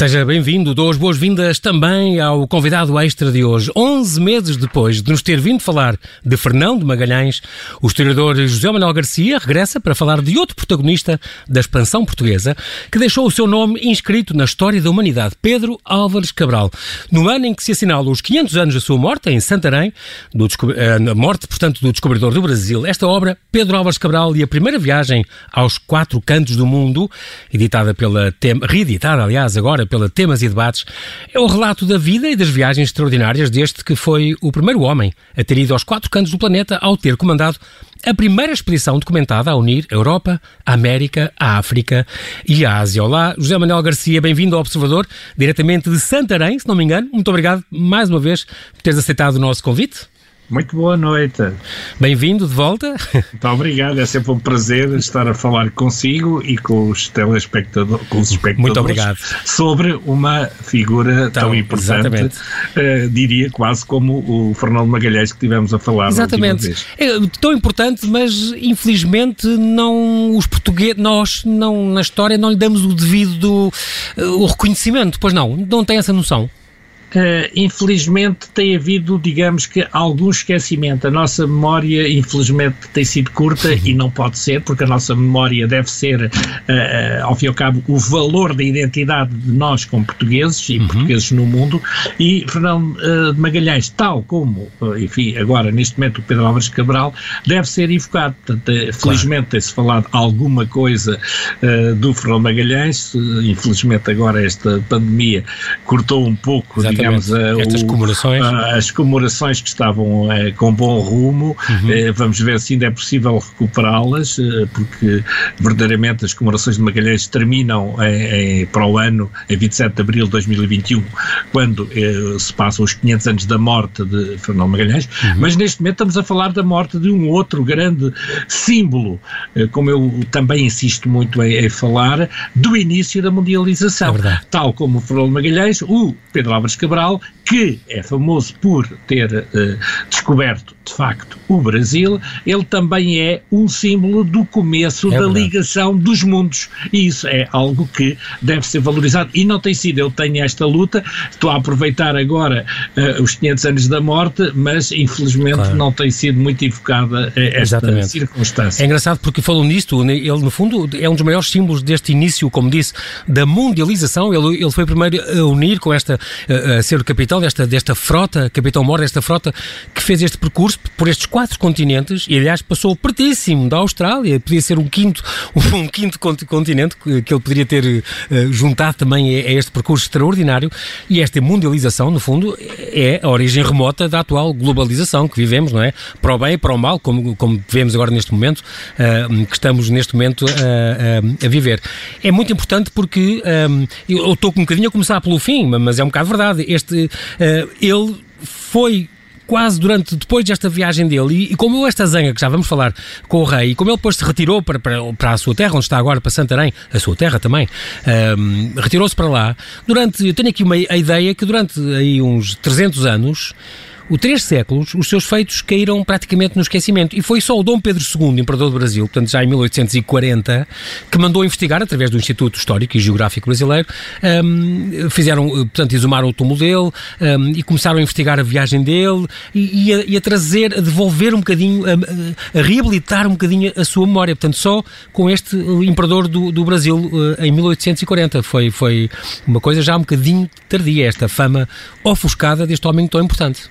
Seja bem-vindo, dou as boas-vindas também ao convidado extra de hoje. 11 meses depois de nos ter vindo falar de Fernão de Magalhães, o historiador José Manuel Garcia regressa para falar de outro protagonista da expansão portuguesa que deixou o seu nome inscrito na história da humanidade, Pedro Álvares Cabral. No ano em que se assinala os 500 anos da sua morte, em Santarém, do, a morte, portanto, do descobridor do Brasil, esta obra, Pedro Álvares Cabral e a primeira viagem aos quatro cantos do mundo, editada pela, reeditada, aliás, agora pela Temas e Debates, é o relato da vida e das viagens extraordinárias deste que foi o primeiro homem a ter ido aos quatro cantos do planeta ao ter comandado a primeira expedição documentada a unir a Europa, a América, a África e a Ásia. Olá, José Manuel Garcia, bem-vindo ao Observador, diretamente de Santarém, se não me engano. Muito obrigado mais uma vez por teres aceitado o nosso convite. Muito boa noite. Bem-vindo de volta. Muito obrigado, é sempre um prazer estar a falar consigo e com os telespectadores, com os espectadores Muito obrigado. sobre uma figura tão, tão importante, uh, diria quase como o Fernando Magalhães que tivemos a falar Exatamente. É tão importante, mas infelizmente não os portugueses, nós não na história não lhe damos o devido uh, o reconhecimento, pois não, não tem essa noção. Uh, infelizmente tem havido, digamos que, algum esquecimento. A nossa memória, infelizmente, tem sido curta e não pode ser, porque a nossa memória deve ser, uh, uh, ao fim e ao cabo, o valor da identidade de nós como portugueses e uhum. portugueses no mundo. E Fernando de Magalhães, tal como, enfim, agora neste momento o Pedro Álvares Cabral, deve ser invocado. Portanto, claro. felizmente tem-se falado alguma coisa do Fernando Magalhães. Infelizmente, agora esta pandemia cortou um pouco, digamos, digamos, Estas comemorações. as comemorações que estavam com bom rumo. Uhum. Eh, vamos ver se ainda é possível recuperá-las, eh, porque verdadeiramente as comemorações de Magalhães terminam em, em, para o ano, em 27 de abril de 2021, quando eh, se passam os 500 anos da morte de Fernão Magalhães. Uhum. Mas neste momento estamos a falar da morte de um outro grande símbolo, como eu também insisto muito em, em falar, do início da mundialização. É Tal como o Fernão Magalhães, o Pedro Álvares Cabral Cabral, que é famoso por ter uh, descoberto, de facto, o Brasil, ele também é um símbolo do começo é da verdade. ligação dos mundos. E isso é algo que deve ser valorizado. E não tem sido. Eu tenho esta luta, estou a aproveitar agora uh, os 500 anos da morte, mas infelizmente claro. não tem sido muito evocada uh, esta Exatamente. circunstância. É engraçado porque falou nisto, ele no fundo é um dos maiores símbolos deste início, como disse, da mundialização. Ele, ele foi primeiro a unir com esta a ser o capitão desta, desta frota, capitão-mor desta frota, que fez este percurso por estes quatro continentes e, aliás, passou pertíssimo da Austrália, podia ser um quinto, um quinto continente que, ele poderia ter uh, juntado também a, este percurso extraordinário e esta mundialização, no fundo, é a origem remota da atual globalização que vivemos, não é? Para o bem e para o mal, como, como vemos agora neste momento, uh, que estamos neste momento uh, a viver. É muito importante porque eu estou um bocadinho a começar pelo fim, mas é um bocado verdade este, ele foi quase durante, depois desta viagem dele, e, e como esta zanga, que já vamos falar com o rei, e como ele depois se retirou para, para, para a sua terra, onde está agora, para Santarém, a sua terra também, um, ehm, retirou-se para lá, durante, eu tenho aqui uma a ideia que durante aí uns 300 anos, o três séculos, os seus feitos caíram praticamente no esquecimento. E foi só o Dom Pedro II, imperador do Brasil, portanto já em 1840, que mandou investigar, através do Instituto Histórico e Geográfico Brasileiro, um, fizeram, portanto, exumaram o túmulo dele um, e começaram a investigar a viagem dele e, e, a, e a, trazer, a devolver um bocadinho, a, a, reabilitar um bocadinho a sua memória. Portanto, só com este imperador do, do Brasil uh, em 1840. Foi, foi uma coisa já um bocadinho tardia, esta fama ofuscada deste homem tão importante.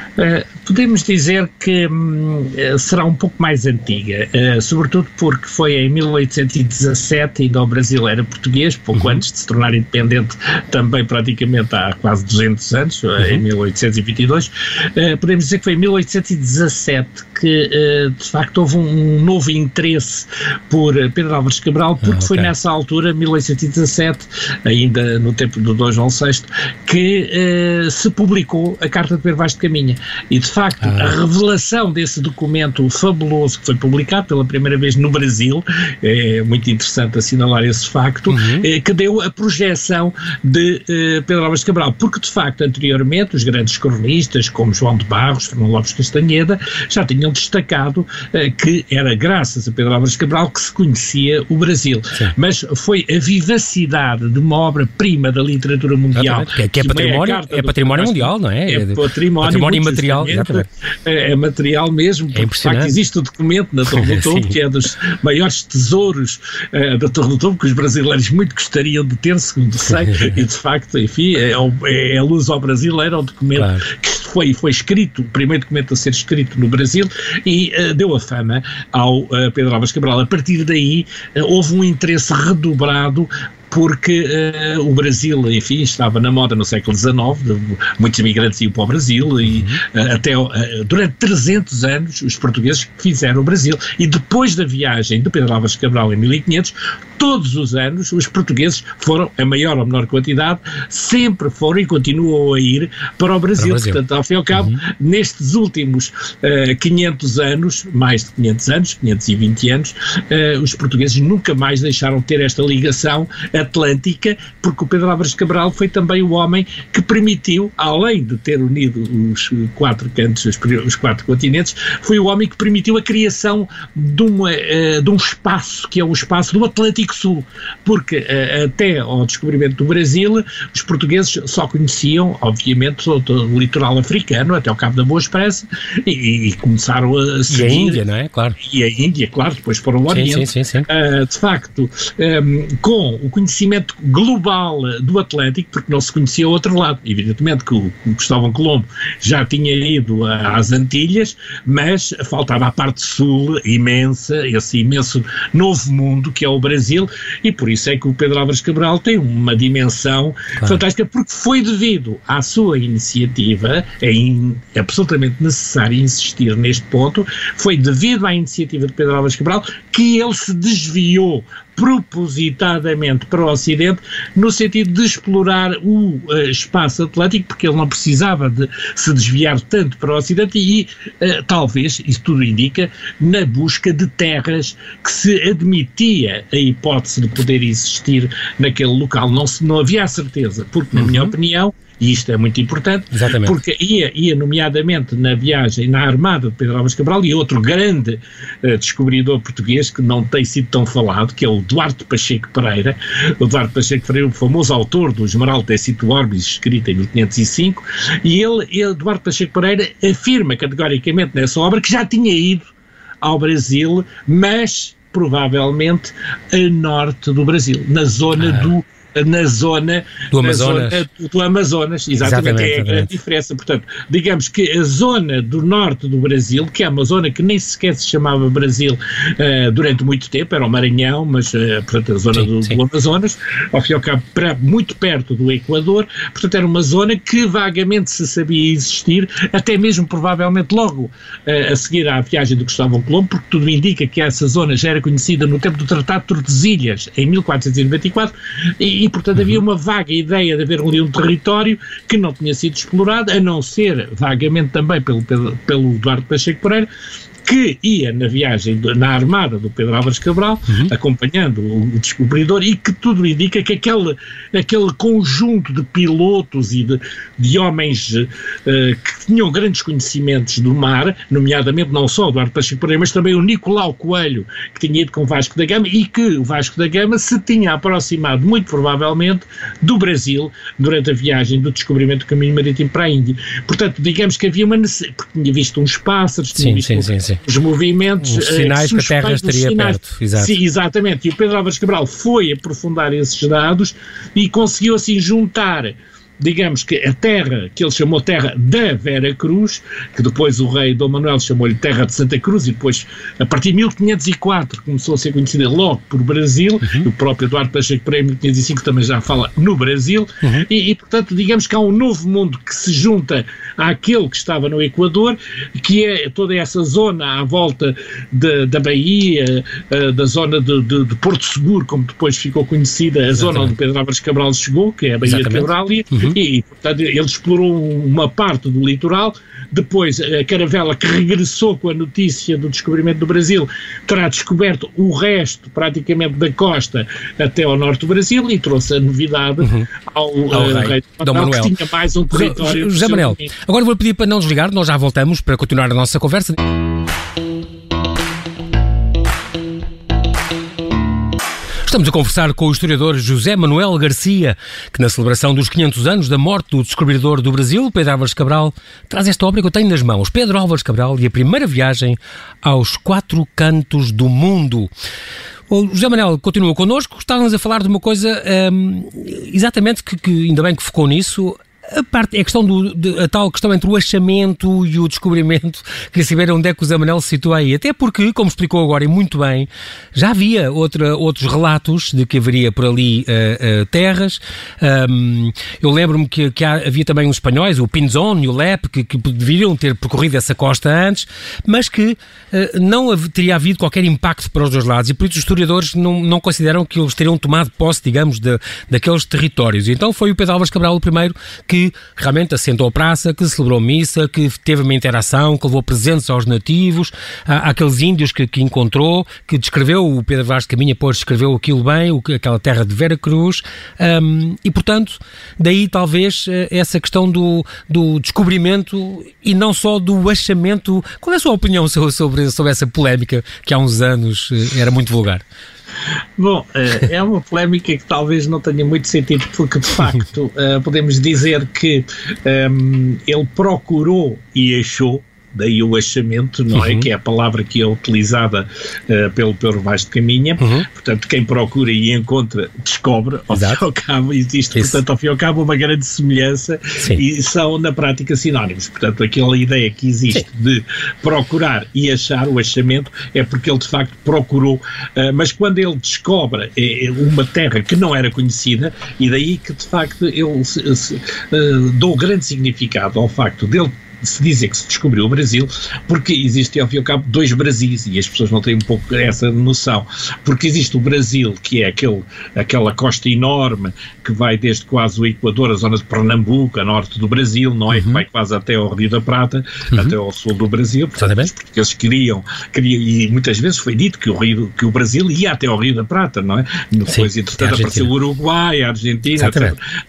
podemos dizer que hum, eh, será um pouco mais antiga, uh, sobretudo porque foi em 1817, ainda o Brasil era português, pouco uhum. antes de se tornar independente, também praticamente há quase 200 anos, uhum. em 1822. podemos dizer que foi em 1817 que, de facto, houve um novo interesse por Pedro Álvares Cabral, porque ah, okay. foi nessa altura, 1817, ainda no tempo do Dom João VI, que se publicou a Carta de Pedro Vaz de Caminha. E, de facto, ah. a revelação desse documento fabuloso que foi publicado pela primeira vez no Brasil, é muito interessante assinalar esse facto, uhum. é, que deu a projeção de eh, Pedro Álvares Cabral, porque, de facto, anteriormente, os grandes cronistas, como João de Barros, Fernando Lopes Castanheda, já tinham destacado eh, que era graças a Pedro Álvares Cabral que se conhecia o Brasil. Sim. Mas foi a vivacidade de uma obra-prima da literatura mundial. Que, é, que é património, é património mundial, não é? É, é património, património imaterial. É, é, material mesmo, porque de facto existe o documento na Torre do Tombo, que é dos maiores tesouros uh, da Torre do Tombo, que os brasileiros muito gostariam de ter, segundo sei, e de facto, enfim, é, é, é a luz ao brasileiro, o documento claro. que foi, foi escrito, o primeiro documento a ser escrito no Brasil, e uh, deu a fama ao uh, Pedro Álvares Cabral. A partir daí houve um interesse redobrado porque uh, o Brasil, enfim, estava na moda no século XIX, muitos imigrantes iam para o Brasil e uh, até uh, durante 300 anos os portugueses fizeram o Brasil e depois da viagem de Pedro Álvares Cabral em 1500, todos os anos os portugueses foram, a maior ou menor quantidade, sempre foram e continuam a ir para o Brasil. Para o Brasil. Portanto, ao fim e ao cabo, uhum. nestes últimos uh, 500 anos, mais de 500 anos, 520 anos, os portugueses nunca mais deixaram de ter esta ligação atlântica, porque o Pedro Álvares Cabral foi também o homem que permitiu, além de ter unido os quatro cantos, os, quatro continentes, foi o homem que permitiu a criação de, uma, uh, de um espaço, que é o espaço do Atlântico Sul, porque uh, até ao descobrimento do Brasil, os portugueses só conheciam, obviamente, o, o litoral africano, até o Cabo da Boa Esperança, e, e, começaram a seguir... E a Índia, não é? Claro. E a Índia, claro, depois foram o Oriente. Sim, sim, sim. Uh, de facto, um, com o conhecimento conhecimento global do Atlântico, porque não se conhecia o outro lado. Evidentemente que o, Cristóvão Colombo já tinha ido às Antilhas, mas faltava a parte sul imensa, esse imenso novo mundo que é o Brasil, e por isso é que o Pedro Álvares Cabral tem uma dimensão claro. fantástica, porque foi devido à sua iniciativa, é, in, é absolutamente necessário insistir neste ponto, foi devido à iniciativa de Pedro Álvares Cabral que ele se desviou propositadamente para o Ocidente, no sentido de explorar o uh, espaço atlântico, porque ele não precisava de se desviar tanto para o Ocidente e, uh, talvez, isso tudo indica, na busca de terras que se admitia a hipótese de poder existir naquele local. Não, se, não havia a certeza, porque, na uhum. minha opinião, e isto é muito importante, Exatamente. porque ia, ia, nomeadamente, na viagem na Armada de Pedro Álvares Cabral e outro grande uh, descobridor português que não tem sido tão falado, que é o Duarte Pacheco Pereira. O Duarte Pacheco Pereira, o famoso autor do Esmeralda Tecito Orbis, escrito em 1505, e ele, ele, Duarte Pacheco Pereira, afirma categoricamente nessa obra que já tinha ido ao Brasil, mas provavelmente a norte do Brasil, na zona ah. do na zona do Amazonas. Zona do Amazonas, exatamente, exatamente, é a grande diferença. Portanto, digamos que a zona do norte do Brasil, que é uma zona que nem sequer se chamava Brasil uh, durante muito tempo, era o Maranhão, mas, uh, portanto, a zona sim, do, sim. do, Amazonas, ao fim e ao cabo, para, muito perto do Equador, portanto, era uma zona que vagamente se sabia existir, até mesmo provavelmente logo uh, a seguir à viagem do Cristóvão Colombo, porque tudo indica que essa zona já era conhecida no tempo do Tratado de Tordesilhas, em 1494, e e, portanto, uhum. havia uma vaga ideia de haver ali um território que não tinha sido explorado, a não ser vagamente também pelo, pelo, pelo Eduardo Pacheco Pereira, que ia na viagem, na armada do Pedro Álvares Cabral, uhum. acompanhando o, descobridor, e que tudo indica que aquele, aquele conjunto de pilotos e de, de homens uh, que tinham grandes conhecimentos do mar, nomeadamente não só o Eduardo Pacheco Pereira, mas também o Nicolau Coelho, que tinha ido com o Vasco da Gama, e que o Vasco da Gama se tinha aproximado, muito provavelmente, do Brasil durante a viagem do descobrimento do caminho marítimo para a Índia. Portanto, digamos que havia uma necessidade, porque tinha visto uns pássaros, tinha sim, visto sim, sim, sim os movimentos. Os sinais uh, que a Terra estaria sinais, perto. Exato. Sim, exatamente. E o Pedro Álvares Cabral foi aprofundar esses dados e conseguiu assim juntar digamos que a terra que ele chamou terra da Vera Cruz, que depois o rei Dom Manuel chamou-lhe terra de Santa Cruz e depois, a partir de 1504, começou a ser conhecida logo por Brasil, uhum. o próprio Eduardo Pacheco Pereira em 1505 também já fala no Brasil, uhum. e, e, portanto digamos que há um novo mundo que se junta àquele que estava no Equador, que é toda essa zona à volta de, da Bahia, uh, da zona de, de, de, Porto Seguro, como depois ficou conhecida, a Exatamente. zona onde Pedro Álvares Cabral chegou, que é a Bahia Exatamente. de Cabrália, uhum uhum. e, portanto, ele explorou uma parte do litoral, depois a caravela que regressou com a notícia do descobrimento do Brasil terá descoberto o resto, praticamente, da costa até ao norte do Brasil e trouxe a novidade uhum. ao, ao uh, rei, Dom Manuel. que tinha mais um território. José Manuel, agora vou pedir para não desligar, nós já voltamos para continuar a nossa conversa. Estamos a conversar com o historiador José Manuel Garcia, que na celebração dos 500 anos da morte do descobridor do Brasil, Pedro Álvares Cabral, traz esta obra que eu tenho nas mãos, Pedro Álvares Cabral e a primeira viagem aos quatro cantos do mundo. O José Manuel continua connosco, estávamos a falar de uma coisa um, exatamente que, que, ainda bem que focou nisso, a, parte, a questão do, de, a tal questão entre o achamento e o descobrimento, queria saber onde é que o Zé Manel se situa aí. Até porque, como explicou agora e muito bem, já havia outra, outros relatos de que haveria por ali uh, uh, terras. Um, eu lembro-me que, que havia também os espanhóis, o Pinzón e o Lep, que, que deveriam ter percorrido essa costa antes, mas que uh, não teria havido qualquer impacto para os dois lados e por isso os historiadores não, não consideram que eles teriam tomado posse, digamos, de, daqueles territórios. E então foi o Pedro Álvares Cabral o primeiro que realmente assentou a praça, que celebrou missa, que teve uma interação, que levou presentes aos nativos, àqueles índios que, que, encontrou, que descreveu, o Pedro Vaz de Caminha, pois descreveu aquilo bem, o, aquela terra de Vera Cruz, um, e portanto, daí talvez eh, essa questão do, do descobrimento e não só do achamento. Qual é a sua opinião sobre, sobre essa polémica que há uns anos eh, era muito vulgar? Bom, eh, é uma polémica que talvez não tenha muito sentido, porque de facto eh, podemos dizer que um, ehm, ele procurou e achou daí o achamento, não é? uhum. é? Que é a palavra que é utilizada uh, pelo Pedro Vaz de Caminha. Uhum. Portanto, quem procura e encontra, descobre. Ao Exato. fim e ao cabo, existe, Isso. portanto, ao fim e ao cabo, uma grande semelhança Sim. e são, na prática, sinónimos. Portanto, aquela ideia que existe Sim. de procurar e achar o achamento é porque ele, de facto, procurou. Uh, mas quando ele descobre é, uma terra que não era conhecida, e daí que, de facto, se, uh, dou grande significado ao facto dele se dizer que se descobriu o Brasil, porque existem, ao fim e ao cabo, dois Brasis, e as pessoas não têm um pouco essa noção. Porque existe o Brasil, que é aquele, aquela costa enorme que vai desde quase o Equador, a zona de Pernambuco, a norte do Brasil, não é? Uhum. Que vai quase até ao Rio da Prata, uhum. até ao sul do Brasil. Portanto, os portugueses queriam, queriam, e muitas vezes foi dito que o, Rio, que o Brasil ia até ao Rio da Prata, não é? Depois, Sim, entretanto, apareceu o Uruguai, a Argentina,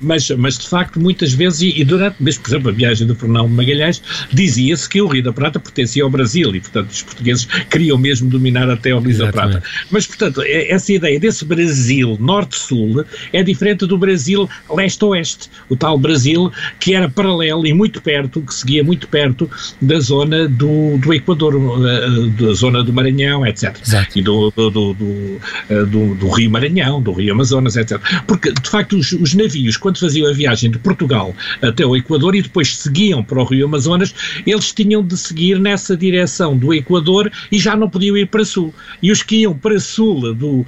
mas, mas de facto, muitas vezes, e, e durante, mesmo, por exemplo, a viagem do Fernão Magalhães, dizia-se que o Rio da Prata pertencia ao Brasil e, portanto, os portugueses queriam mesmo dominar até o Rio da Prata. Mas, portanto, é, essa ideia desse Brasil norte-sul é diferente do Brasil leste-oeste, o tal Brasil que era paralelo e muito perto, que seguia muito perto da zona do, do Equador, eh, da zona do Maranhão, etc. Exato. E do, do, do, do, eh, do, Rio Maranhão, do Rio Amazonas, etc. Porque, de facto, os, os navios, quando faziam a viagem de Portugal até o Equador e depois seguiam para o Rio Amazonas, Amazonas, eles tinham de seguir nessa direção do Equador e já não podiam ir para sul. E os que iam para sul, do, uh,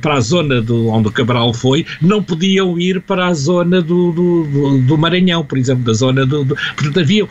para a zona do, onde o Cabral foi, não podiam ir para a zona do, do, do Maranhão, por exemplo, da zona do. do portanto, havia uh,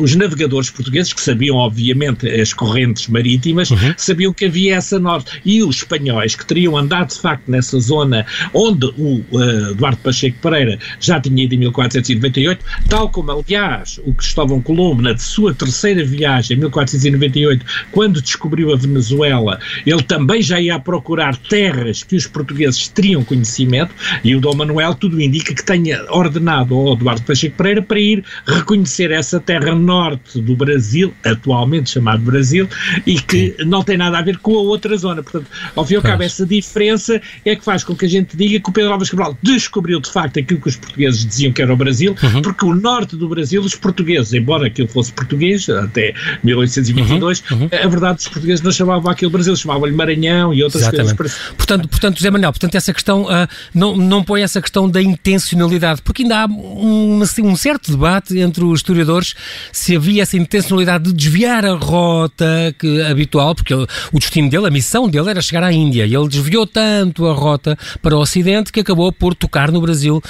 os navegadores portugueses que sabiam, obviamente, as correntes marítimas, uhum. sabiam que havia essa norte. E os espanhóis que teriam andado, de facto, nessa zona onde o uh, Eduardo Pacheco Pereira já tinha ido em 1498, tal como, aliás, o Cristóvão Colombo, na sua terceira viagem, em 1498, quando descobriu a Venezuela, ele também já ia procurar terras que os portugueses teriam conhecimento, e o Dom Manuel tudo indica que tenha ordenado ao Eduardo Pacheco Pereira para ir reconhecer essa terra norte do Brasil, atualmente chamado Brasil, e que Sim. não tem nada a ver com a outra zona. Portanto, ao fim e ao cabo, essa diferença é que faz com que a gente diga que o Pedro Álvares Cabral descobriu de facto aquilo que os portugueses diziam que era o Brasil, uhum. porque o norte do Brasil, os portugueses, embora embora aquilo fosse português, até 1822, uhum, uhum. a verdade os portugueses não chamavam aquilo Brasil, chamavam-lhe Maranhão e outras Exatamente. coisas. Portanto, portanto, José Manuel, portanto, essa questão, uh, não, não põe essa questão da intencionalidade, porque ainda há um, assim, um certo debate entre os historiadores se havia essa intencionalidade de desviar a rota que, habitual, porque ele, o destino dele, a missão dele era chegar à Índia, e ele desviou tanto a rota para o Ocidente que acabou por tocar no Brasil.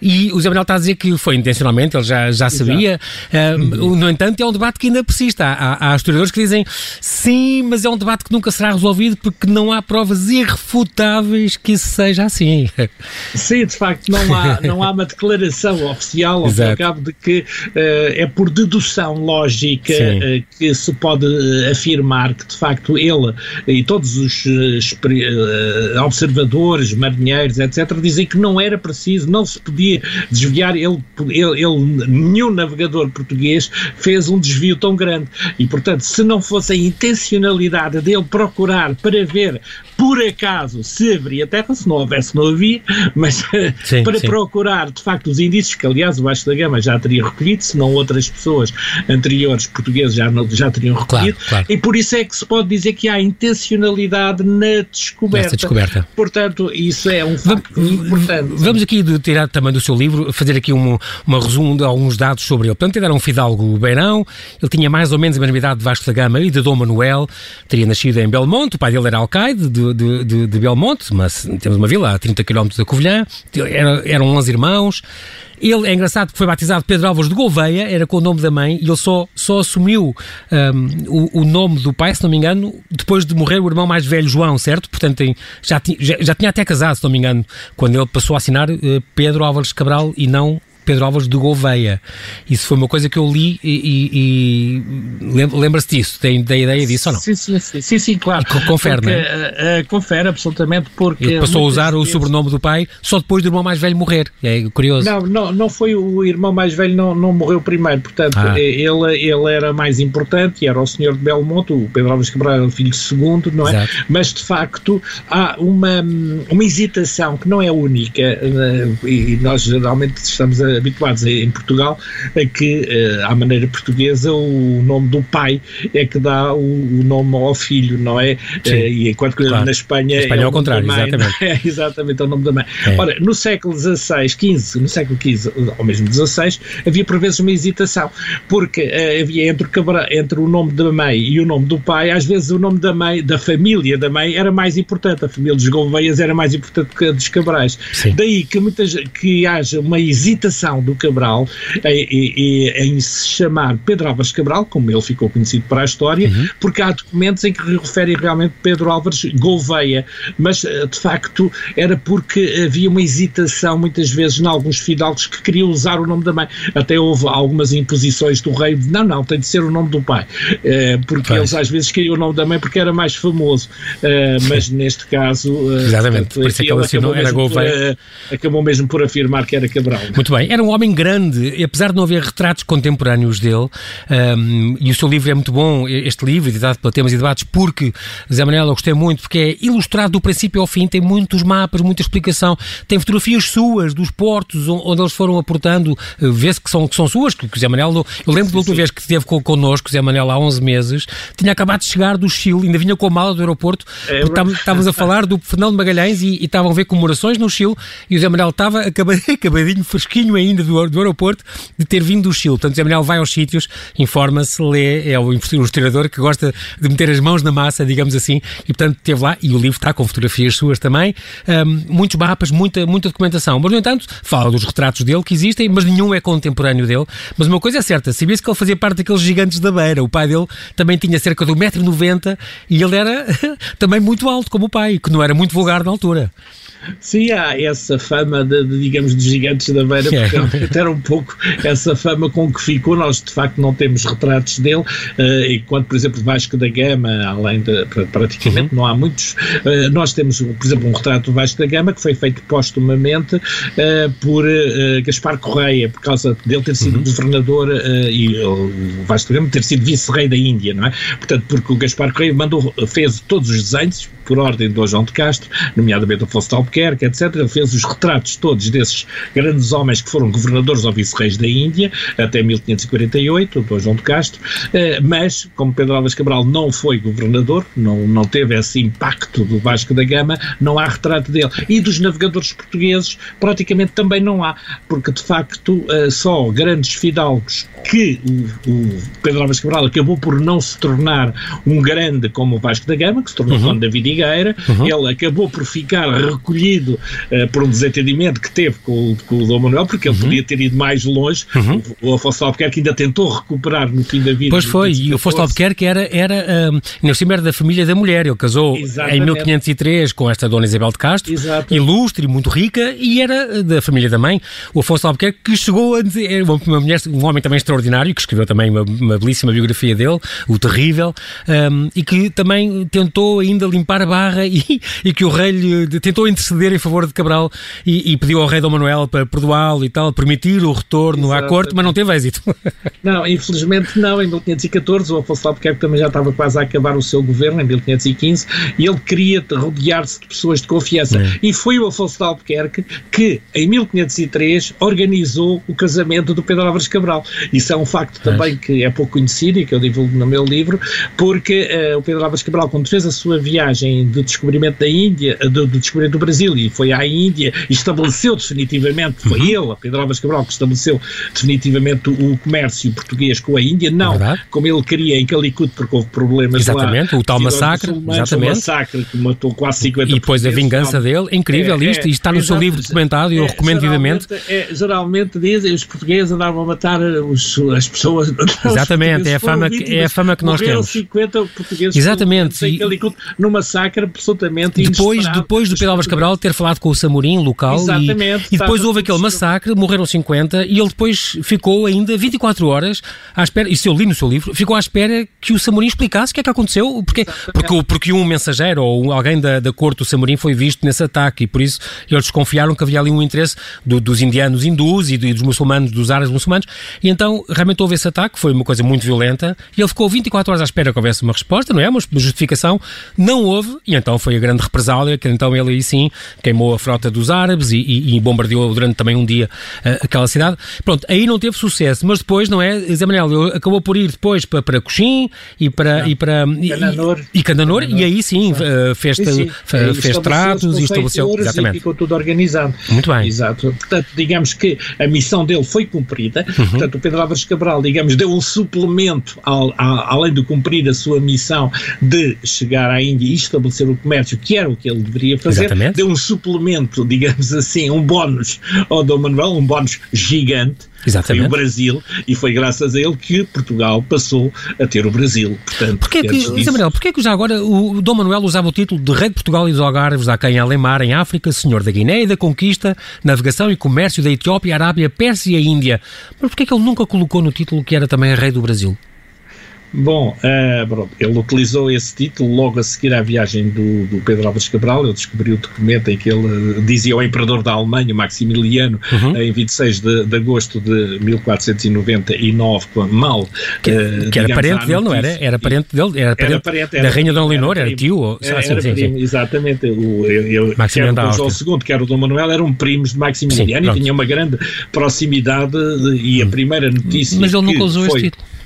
E o Zé Manuel está a dizer que foi intencionalmente, ele já, já sabia, uh, no entanto, é um debate que ainda persiste. Há, há, há, historiadores que dizem sim, mas é um debate que nunca será resolvido porque não há provas irrefutáveis que isso seja assim. Sim, de facto, não há, não há uma declaração oficial ao cabo de que uh, é por dedução lógica uh, que se pode uh, afirmar que, de facto, ele e todos os observadores, marinheiros, etc., dizem que não era preciso, não se podia desviar. Ele, ele, ele nenhum navegador português fez um desvio tão grande. E, portanto, se não fosse a intencionalidade dele procurar para ver por acaso se haveria terra, se não houvesse, não havia, mas sim, para sim. procurar de facto os indícios, que aliás o Baixo da Gama já teria recolhido, se não outras pessoas anteriores portugueses já, não, já teriam recolhido, claro, claro. e por isso é que se pode dizer que há intencionalidade na descoberta. descoberta. Portanto, isso é um facto vamos, importante. Vamos aqui tirar também do seu livro, fazer aqui um, uma resumo de alguns dados sobre ele. Portanto, ele era um fidalgo beirão, ele tinha mais ou menos a mesma idade de Vasco da Gama e de Dom Manuel, teria nascido em Belmonte, o pai dele era alcaide de, de, Belmonte, mas temos uma vila a 30 km da Covilhã, era, eram 11 irmãos, ele é engraçado foi batizado Pedro Álvares de Gouveia, era com o nome da mãe, e ele só, só assumiu um, o, o, nome do pai, se não me engano, depois de morrer o irmão mais velho, João, certo? Portanto, tem, já, já, já, tinha até casado, se não me engano, quando ele passou a assinar uh, Pedro Álvares Cabral e não Pedro Álvares de Gouveia. Isso foi uma coisa que eu li e, e, e lembra-se disso? Tem da ideia disso ou não? Sim, sim, sim, sim, sim claro. E confere, porque, não é? Uh, confere, absolutamente, porque... Ele passou a usar vezes... o sobrenome do pai só depois do irmão mais velho morrer. É curioso. Não, não, não foi o irmão mais velho, não, não morreu primeiro, portanto, ah. ele, ele era mais importante e era o senhor de Belmonte, o Pedro Álvares Cabral o filho segundo, não é? Exato. Mas, de facto, há uma, uma hesitação que não é única e nós geralmente estamos a habituados em Portugal a que, eh, à maneira portuguesa, o nome do pai é que dá o, o nome ao filho, não é? Sim, eh, e enquanto que claro. na Espanha. Na Espanha é, é o contrário, mãe, exatamente. É exatamente é o nome da mãe. É. Ora, no século XVI, XV, no século XV, ou mesmo XVI, havia por vezes uma hesitação, porque uh, havia entre o, entre o nome da mãe e o nome do pai, às vezes o nome da mãe, da família da mãe, era mais importante. A família dos Gouveias era mais importante que a dos Cabrais. Sim. Daí que, muitas, que haja uma hesitação do Cabral em, em, se chamar Pedro Álvares Cabral, como ele ficou conhecido para a história, uhum. porque há documentos em que referem realmente Pedro Álvares Gouveia, mas eh, de facto era porque havia uma hesitação muitas vezes em alguns fidalgos que queriam usar o nome da mãe. Até houve algumas imposições do rei de não, não, tem de ser o nome do pai, eh, porque Faz. eles às vezes queriam o nome da mãe porque era mais famoso, eh, mas neste caso Exatamente, portanto, por isso é que ele assinou, era Gouveia. Por, acabou mesmo por afirmar que era Cabral. Muito bem, era um homem grande, e apesar de não haver retratos contemporâneos dele, um, e o seu livro é muito bom, este livro, editado pela Temas e Debates, porque, Zé Manuel, eu gostei muito, porque é ilustrado do princípio ao fim, tem muitos mapas, muita explicação, tem fotografias suas dos portos onde eles foram aportando, eh, vê-se que são, que são suas, que o Zé Manuel, eu lembro da última vez que esteve connosco, Zé Manuel, há 11 meses, tinha acabado de chegar do Chile, ainda vinha com a mala do aeroporto, é, estávamos a falar do Fernando Magalhães e, e estavam a ver comemorações no Chile, e o Zé Manuel estava acabadinho, fresquinho ainda do, do aeroporto, de ter vindo do Chile. Portanto, Zé Manuel vai aos sítios, informa-se, lê, é o ilustrador que gosta de meter as mãos na massa, digamos assim, e portanto esteve lá, e o livro está com fotografias suas também, muitos mapas, muita, muita documentação. Mas, no entanto, fala dos retratos dele que existem, mas nenhum é contemporâneo dele. Mas uma coisa é certa, sabia-se que ele fazia parte daqueles gigantes da beira. O pai dele também tinha cerca de 1,90m e ele era também muito alto, como o pai, que não era muito vulgar na altura. Sim, há essa fama de, de digamos, dos gigantes da beira, porque é. era um pouco essa fama com que ficou. Nós, de facto, não temos retratos dele, uh, enquanto, por exemplo, Vasco da Gama, além de, praticamente, uhum. não há muitos. Uh, nós temos, por exemplo, um retrato do Vasco da Gama que foi feito postumamente uh, por Gaspar Correia, por causa dele ter sido uhum. governador e o Vasco da Gama ter sido vice-rei da Índia, não é? Portanto, porque o Gaspar Correia mandou, fez todos os desenhos, por ordem do João de Castro, nomeadamente Afonso de Albuquerque, etc. Ele fez os retratos todos desses grandes homens que foram governadores ou vice-reis da Índia até 1548, o João de Castro, eh, mas, como Pedro Alves Cabral não foi governador, não, não teve esse impacto do Vasco da Gama, não há retrato dele. E dos navegadores portugueses, praticamente também não há, porque de facto eh, só grandes fidalgos que o, o Pedro Alves Cabral acabou por não se tornar um grande como o Vasco da Gama, que se tornou uhum. David Figueira, uhum. ele acabou por ficar recolhido uh, por um desentendimento que teve com, com o Dom Manuel, porque ele uhum. podia ter ido mais longe. Uhum. O, o Afonso Albuquerque ainda tentou recuperar no fim da vida. Pois foi, e o Afonso Albuquerque era, era um, era da família da mulher, ele casou Exatamente. em 1503 com esta Dona Isabel de Castro, Exato. ilustre e muito rica, e era da família da mãe, o Afonso Albuquerque, que chegou a dizer, uma, uma mulher, um homem também extraordinário, que escreveu também uma, uma belíssima biografia dele, o Terrível, um, e que também tentou ainda limpar a barra e, e que o rei lhe, tentou interceder em favor de Cabral e, e pediu ao rei Dom Manuel para perdoá-lo e tal, permitir o retorno à corte, mas não teve êxito. Não, infelizmente não. Em 1514 o Afonso Albuquerque também já estava quase a acabar o seu governo, em 1515, e ele queria rodear-se de pessoas de confiança. É. E foi o Afonso Albuquerque que, em 1503, organizou o casamento do Pedro Álvares Cabral. Isso é um facto também que é pouco conhecido e que eu divulgo no meu livro, porque uh, o Pedro Álvares Cabral, quando fez a sua viagem de descobrimento da Índia, eh, do, do descobrimento do Brasil, e foi à Índia e estabeleceu definitivamente, foi uhum. ele, Pedro Álvares Cabral, que estabeleceu definitivamente o, comércio português com a Índia, não Verdade. como ele queria em Calicut, porque houve problemas exatamente, lá. o tal massacre, exatamente. O massacre que matou quase 50 E depois a vingança dele, é incrível é, isto, é, isto está no seu livro documentado e eu é, recomendo vivamente. É, geralmente dizem, os portugueses andavam a matar os, as pessoas. Exatamente, é a, fama, que, é a fama que nós temos. 50 portugueses Exatamente. E, no massacre absolutamente depois, depois do Pedro Álvares Cabral ter falado com o Samorim local Exatamente, e, e depois houve aquele massacre, morreram 50 e ele depois ficou ainda 24 horas à espera, isso eu li no seu livro, ficou à espera que o Samorim explicasse o que é que aconteceu, porque, porque, porque um mensageiro ou alguém da, da corte do Samorim foi visto nesse ataque e por isso eles desconfiaram que havia ali um interesse do, dos indianos hindus e dos muçulmanos, dos árabes muçulmanos, e então realmente houve esse ataque, foi uma coisa muito violenta, e ele ficou 24 horas à espera que houvesse uma resposta, não é? Uma justificação, não houve, e então foi a grande represália, que então ele aí sim queimou a frota dos árabes e, e, e bombardeou durante também um dia uh, aquela cidade. Pronto, aí não teve sucesso, mas depois, não é? Zé Manuel acabou por ir depois para, para Coxim e para. Não. E, para Cananor. E, e Cananor, e aí sim, uh, fez, sim. fez tratos e estabeleceu. Exatamente. E ficou tudo organizado. Muito bem. Exato. Portanto, digamos que a missão dele foi cumprida. Uhum. Portanto, o Pedro Álvares Cabral, digamos, deu um suplemento, ao, ao, além de cumprir a sua missão de chegar à Índia e estabelecer o comércio, que era o que ele deveria fazer, Exatamente. deu um suplemento, digamos assim, um bónus ao Dom Manuel, um bónus gigante, Exatamente. Foi o Brasil e foi graças a ele que Portugal passou a ter o Brasil. Portanto, porquê que, disso... Isabel, porquê que já agora o Dom Manuel usava o título de Rei de Portugal e dos Algarves, a quem Alemar em África, Senhor da Guiné e da Conquista, Navegação e Comércio da Etiópia, Arábia, Pérsia e Índia? Mas porquê que ele nunca colocou no título que era também Rei do Brasil? Bom, uh, pronto, ele utilizou esse título logo a seguir à viagem do, do Pedro Álvares Cabral. Eu descobri o documento em que ele uh, dizia ao imperador da Alemanha, Maximiliano, uhum. uh, em 26 de, de, agosto de 1499, mal. Que, que era parente dele, não era? Era parente dele, era parente, era parente era, da Rainha Dona Leonor, era, tio? Ou, era, sim, sim, sim. Exatamente. O, eu, Maximiliano quer o Dom João II, quer o Dom Manuel, eram primos de Maximiliano sim, e tinham uma grande proximidade. E a hum. primeira notícia. Mas ele nunca usou foi, este título.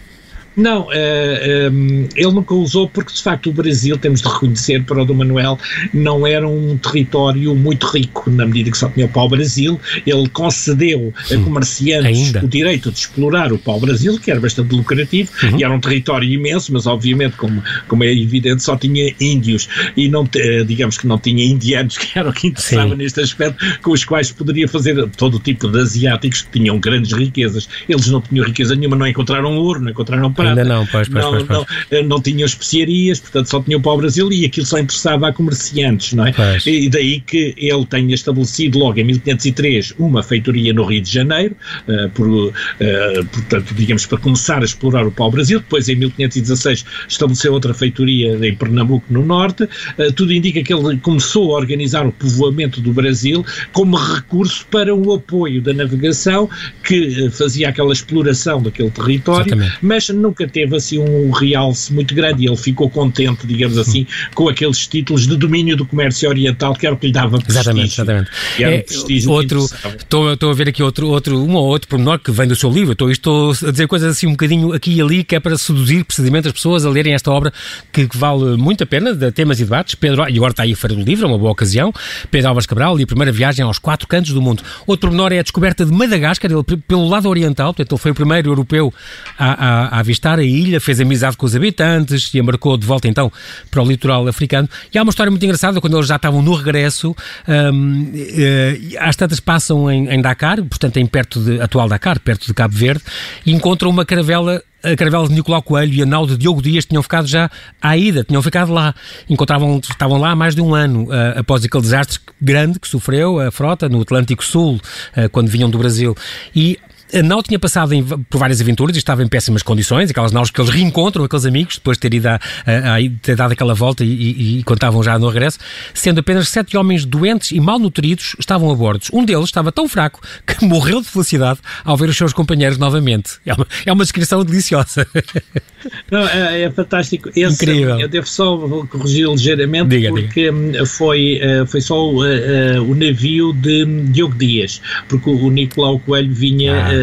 Não, uh, eh, um, ehm, ele nunca usou porque de facto o Brasil, temos de reconhecer para o Dom Manuel, não era um território muito rico, na medida que só tinha o pau-brasil. Ele concedeu a comerciantes Ainda? o direito de explorar o pau-brasil, que era bastante lucrativo, uhum. e era um território imenso, mas obviamente, como, como é evidente, só tinha índios e não, uh, digamos que não tinha indianos, que era o que interessava Sim. neste aspecto, com os quais poderia fazer todo o tipo de asiáticos que tinham grandes riquezas. Eles não tinham riqueza nenhuma, não encontraram ouro, não encontraram prata. Ainda não, pois, pois, não, pois, pois. Não, não tinham especiarias, portanto só tinham para o Brasil e aquilo só interessava a comerciantes, não é? Pois. E daí que ele tenha estabelecido logo em 1503 uma feitoria no Rio de Janeiro, uh, por, uh, portanto, digamos, para começar a explorar o pau-brasil. Depois, em 1516, estabeleceu outra feitoria em Pernambuco, no norte. Uh, tudo indica que ele começou a organizar o povoamento do Brasil como recurso para o apoio da navegação que fazia aquela exploração daquele território, Exatamente. mas nunca teve assim um realce muito grande e ele ficou contente, digamos assim, com aqueles títulos de domínio do comércio oriental que era o que lhe dava prestígio. Exatamente, exatamente. Era é, outro, estou, estou a ver aqui outro, outro, um ou outro pormenor que vem do seu livro. Estou, estou a dizer coisas assim um bocadinho aqui e ali que é para seduzir precisamente as pessoas a lerem esta obra que, que vale muito a pena, de temas e debates. Pedro, e agora está aí a Feira do Livro, é uma boa ocasião. Pedro Álvares Cabral e a primeira viagem aos quatro cantos do mundo. Outro pormenor é a descoberta de Madagascar, ele pelo lado oriental, portanto ele foi o primeiro europeu a, a, a avistar conquistar a ilha, fez amizade com os habitantes e embarcou de volta então para o litoral africano. E há uma história muito engraçada, quando eles já estavam no regresso, um, uh, às tantas passam em, em, Dakar, portanto em perto de, atual Dakar, perto de Cabo Verde, e encontram uma caravela a caravela de Nicolau Coelho e a nau de Diogo Dias tinham ficado já à ida, tinham ficado lá. Encontravam, estavam lá há mais de um ano, uh, após aquele desastre grande que sofreu a frota no Atlântico Sul, uh, quando vinham do Brasil. E a nau tinha passado em, por várias aventuras e estava em péssimas condições, aquelas naus que eles reencontram, aqueles amigos, depois de ter, ido a, a, a ter dado aquela volta e, e, e contavam já no regresso, sendo apenas sete homens doentes e malnutridos estavam a bordo. Um deles estava tão fraco que morreu de felicidade ao ver os seus companheiros novamente. É uma, é uma descrição deliciosa. Não, é, é fantástico. Esse, Incrível. Eu devo só corrigir ligeiramente diga, porque diga. Foi, eh, foi só o, uh, o navio de Diogo Dias, porque o Nicolau Coelho vinha. Ah eh,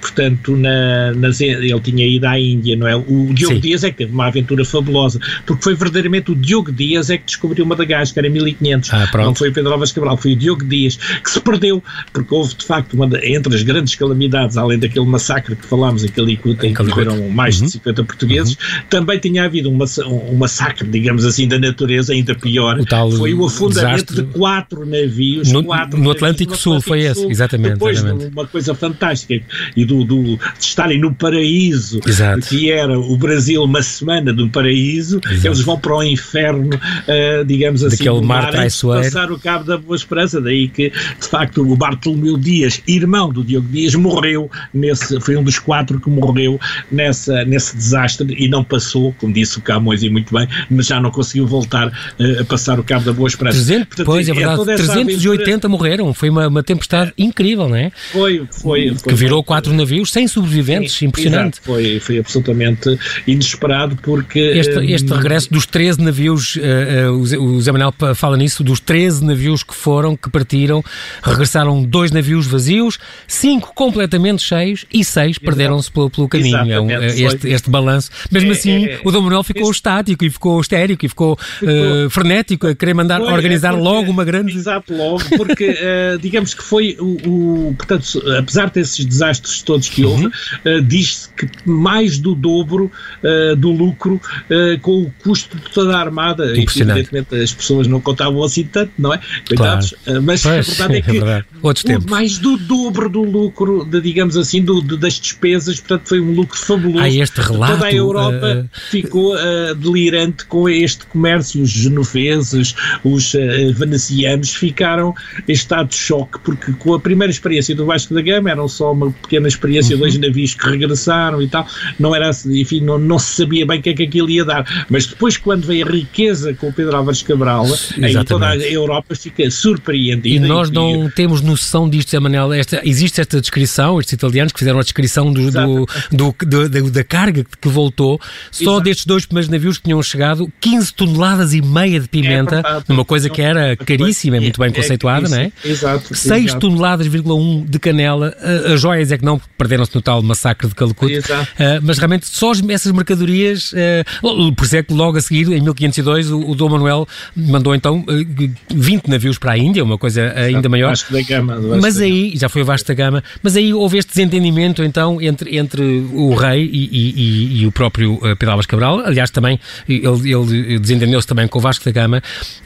portanto, na, nas, ele tinha ido à Índia, não é? O Diogo Sim. Dias é que teve uma aventura fabulosa, porque foi verdadeiramente o Diogo Dias é que descobriu Madagascar em 1500. Ah, não foi o Pedro Alves Cabral, foi o Diogo Dias que se perdeu, porque houve de facto uma entre as grandes calamidades, além daquele massacre que falámos em Calicuta, em que morreram mais uhum. de 50 portugueses, uhum. também tinha havido um, um, massacre, digamos assim, da natureza ainda pior. O foi o afundamento de quatro navios. No, quatro no Atlântico Sul, foi esse, exatamente. Depois, exatamente. uma coisa fantástica e do, do, de estarem no paraíso, Exato. que era o Brasil uma semana do paraíso, Exato. eles vão para o inferno, uh, digamos assim, Daquele mar, traiçoeiro. passar o cabo da Boa Esperança, daí que de facto o Bartolomeu Dias, irmão do Diogo Dias, morreu nesse, foi um dos quatro que morreu nessa, nesse desastre e não passou, como disse o Camões e muito bem, mas já não conseguiu voltar uh, a passar o cabo da Boa Esperança. 300, Portanto, pois, é, é verdade, 380 aventura... morreram, foi uma, uma tempestade incrível, não é? Foi, foi. foi que virou quatro navios sem sobreviventes, Sim, impressionante. Foi, foi absolutamente inesperado porque... Este, hum, este regresso dos 13 navios, uh, uh, o Zé Manuel fala nisso, dos 13 navios que foram, que partiram, regressaram dois navios vazios, cinco completamente cheios e seis perderam-se pelo, pelo caminho. É um, este, este balanço. Mesmo é, assim, é, o Dom Manuel ficou este... estático e ficou histérico e ficou, ficou... Uh, frenético a querer mandar foi, organizar é porque, logo uma grande... Exato, logo, porque digamos que foi o, o portanto, apesar desses desastres todos que houve, uhum. uh, diz-se que mais do dobro uh, do lucro uh, com o custo de toda a armada. E, evidentemente as pessoas não contavam assim tanto, não é? Coitados. Claro. mas pois, a verdade é que é mais do dobro do lucro, de, digamos assim, do, de, das despesas, portanto foi um lucro fabuloso. Há este relato. Toda a Europa ficou delirante com este comércio. Os genoveses, os venezianos ficaram em estado de choque, porque com a primeira experiência do Vasco da Gama eram só uma pequena experiência, uhum. dois navios que regressaram e tal, não era, enfim, não, não se sabia bem o que é que aquilo ia dar, mas depois quando veio a riqueza com o Pedro Álvares Cabral, aí toda a Europa fica surpreendida. E nós e, não temos noção disto, Zé Manel, esta, existe esta descrição, estes italianos que fizeram a descrição do, do, do, do da, carga que voltou, só Exato. destes dois primeiros navios que tinham chegado, 15 toneladas e meia de pimenta, é numa coisa que era caríssima, é muito bem é, conceituada, é, não é? Exato. 6 toneladas, 1 de canela, as joias é que não, perderam-se no tal massacre de Calcuta. Uh, mas realmente só essas mercadorias, uh, por isso é que logo a seguir, em 1502, o, o Dom Manuel mandou então uh, 20 navios para a Índia, uma coisa ainda maior. Vasco da Gama. Mas aí, já foi a vasta gama, mas aí houve este desentendimento então entre, entre o rei e, e, e, e o próprio Pedro Álvares Cabral. Aliás, também ele, ele desentendeu-se também com o Vasco da Gama.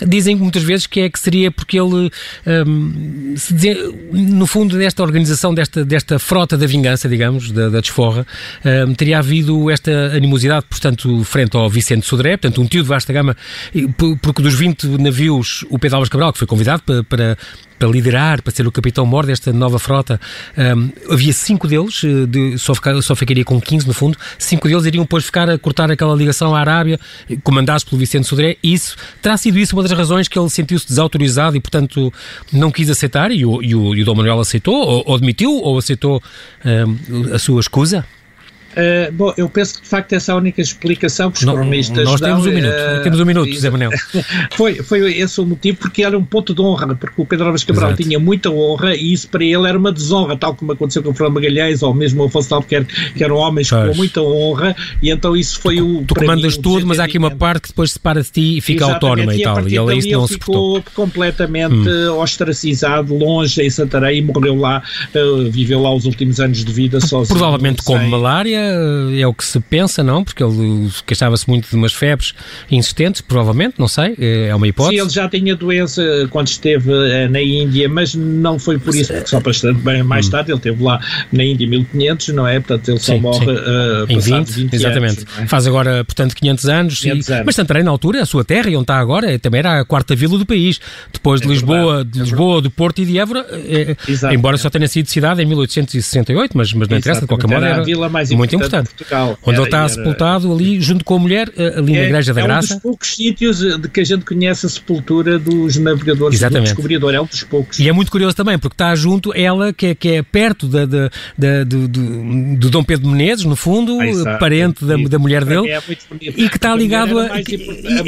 Dizem muitas vezes que é que seria porque ele, um, no fundo, desta organização desta, desta frota da vingança, digamos, da, da desforra, uh, teria havido esta animosidade, portanto, frente ao Vicente Sodré, portanto, um tio de vasta gama, porque dos 20 navios, o Pedro Álvares Cabral, que foi convidado para, para para liderar, para ser o capitão-mor desta nova frota. Um, havia cinco deles, eh, de, só, ficar, só ficaria com 15 no fundo, cinco deles iriam depois ficar a cortar aquela ligação à Arábia, comandados pelo Vicente Sodré. Isso terá sido isso uma das razões que ele sentiu-se desautorizado e, portanto, não quis aceitar. E o, e o, e o Dom Manuel aceitou, ou, ou admitiu, ou aceitou um, a sua escusa. Uh, bom, eu penso que de facto essa é a única explicação que os cronistas Nós temos um minuto, uh, temos um minuto, Zé Manel. foi, foi esse o motivo, porque era um ponto de honra, porque o Pedro Alves Cabral Exato. tinha muita honra e isso para ele era uma desonra, tal como aconteceu com o Fernando Magalhães ou mesmo o Afonso Albuquerque, que eram homens pois. com muita honra, e então isso foi o. Tu comandas mim, tudo, mas há aqui uma parte que depois separa de ti e fica Exatamente, autónoma e, e tal. E ele, isso não ficou completamente hum. ostracizado, longe em Santarém e morreu lá, uh, viveu lá os últimos anos de vida sozinho. Provavelmente com malária é o que se pensa, não? Porque ele queixava-se muito de umas febres insistentes, provavelmente, não sei, é uma hipótese. Sim, ele já tinha doença quando esteve uh, na Índia, mas não foi por isso, porque só bastante bem mais hum. tarde, ele esteve lá na Índia 1500, não é? Portanto, ele só sim, morre uh, em 20, 20 exatamente. Anos, é? Faz agora, portanto, 500 anos, 500 e, anos. mas Santarém, na altura, a sua terra, e onde está agora, também era a quarta vila do país. Depois de é Lisboa, verdade, de é Lisboa, do Porto e de Évora, é, embora só tenha sido cidade em 1868, mas, mas não interessa, de qualquer modo, era, muito importante. Portugal. Onde era, ele está era, sepultado ali, junto com a mulher, ali na é, Igreja da Graça. É um dos poucos sítios de que a gente conhece a sepultura dos navegadores Exatamente. do descobridor, é um dos poucos. E é muito curioso também, porque está junto ela, que é, que é perto da, da, da do, do, do, Dom Pedro Menezes, no fundo, ah, parente da, da mulher dele, é e que está ligado a, e, que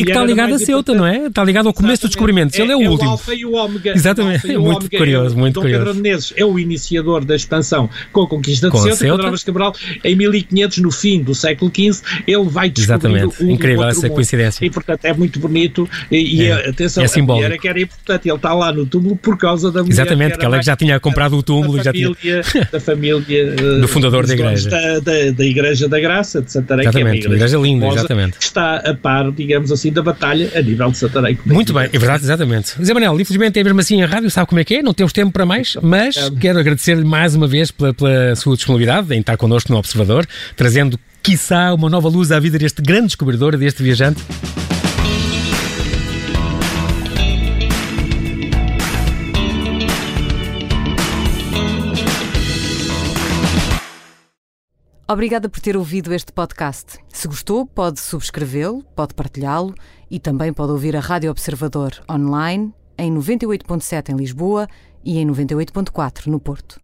está ligado a Ceuta, não é? Está ligado ao começo do descobrimento. Ele é, o último. É o alfa e o ômega. Exatamente, é muito curioso, muito Dom curioso. Pedro Menezes é o iniciador da expansão com a conquista de Ceuta, Ceuta. Cabral, em 1500, no fim do século XV, ele vai descobrir Exatamente. um Incrível essa mundo. coincidência. E, portanto, é muito bonito. E, é. atenção, é simbólico. a mulher é que era importante. Ele está lá no túmulo por causa da mulher. Exatamente, que, que ela já tinha comprado o túmulo. Da já família, tinha... da família do fundador da igreja. Da, da, da, Igreja da Graça de Santarém, exatamente, que é uma igreja, igreja linda, exatamente. Que está a par, digamos assim, da batalha a nível de Santarém. Muito bem, é verdade, exatamente. Zé Manel, infelizmente é mesmo assim a rádio, sabe como é que é, não temos tempo para mais, mas quero agradecer-lhe mais uma vez pela, pela sua disponibilidade em estar connosco no Observador, trazendo, quiçá, uma nova luz à vida deste grande descobridor, deste viajante. Obrigada por ter ouvido este podcast. Se gostou, pode subscrevê-lo, pode partilhá-lo e também pode ouvir a Rádio Observador online em 98.7 em Lisboa e em 98.4 no Porto.